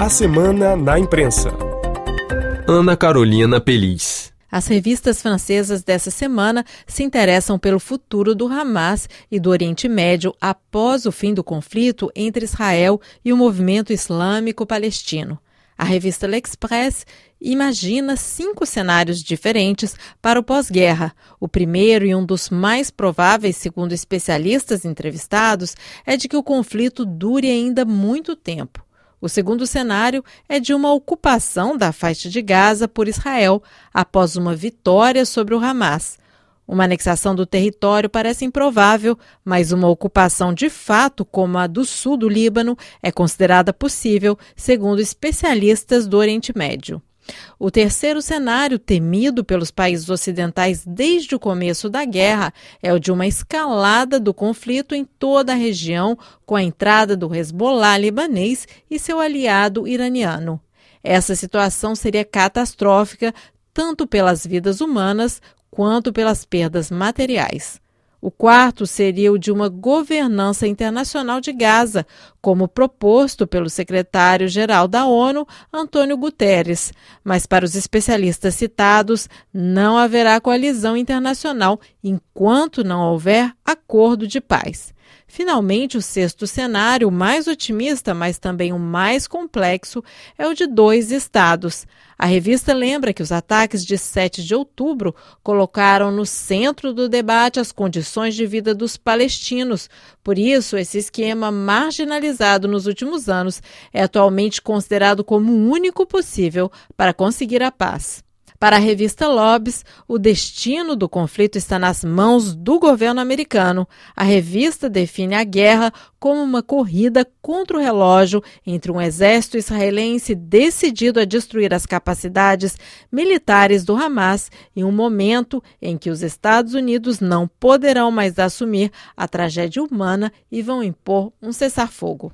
A Semana na Imprensa. Ana Carolina Pelis. As revistas francesas dessa semana se interessam pelo futuro do Hamas e do Oriente Médio após o fim do conflito entre Israel e o movimento islâmico palestino. A revista L'Express imagina cinco cenários diferentes para o pós-guerra. O primeiro e um dos mais prováveis, segundo especialistas entrevistados, é de que o conflito dure ainda muito tempo. O segundo cenário é de uma ocupação da faixa de Gaza por Israel após uma vitória sobre o Hamas. Uma anexação do território parece improvável, mas uma ocupação de fato, como a do sul do Líbano, é considerada possível, segundo especialistas do Oriente Médio. O terceiro cenário, temido pelos países ocidentais desde o começo da guerra, é o de uma escalada do conflito em toda a região, com a entrada do Hezbollah libanês e seu aliado iraniano. Essa situação seria catastrófica tanto pelas vidas humanas quanto pelas perdas materiais. O quarto seria o de uma governança internacional de Gaza, como proposto pelo secretário-geral da ONU, Antônio Guterres. Mas, para os especialistas citados, não haverá coalizão internacional enquanto não houver acordo de paz. Finalmente, o sexto cenário, o mais otimista, mas também o mais complexo, é o de dois estados. A revista lembra que os ataques de 7 de outubro colocaram no centro do debate as condições de vida dos palestinos. Por isso, esse esquema marginalizado nos últimos anos é atualmente considerado como o único possível para conseguir a paz. Para a revista Lobes, o destino do conflito está nas mãos do governo americano. A revista define a guerra como uma corrida contra o relógio entre um exército israelense decidido a destruir as capacidades militares do Hamas em um momento em que os Estados Unidos não poderão mais assumir a tragédia humana e vão impor um cessar-fogo.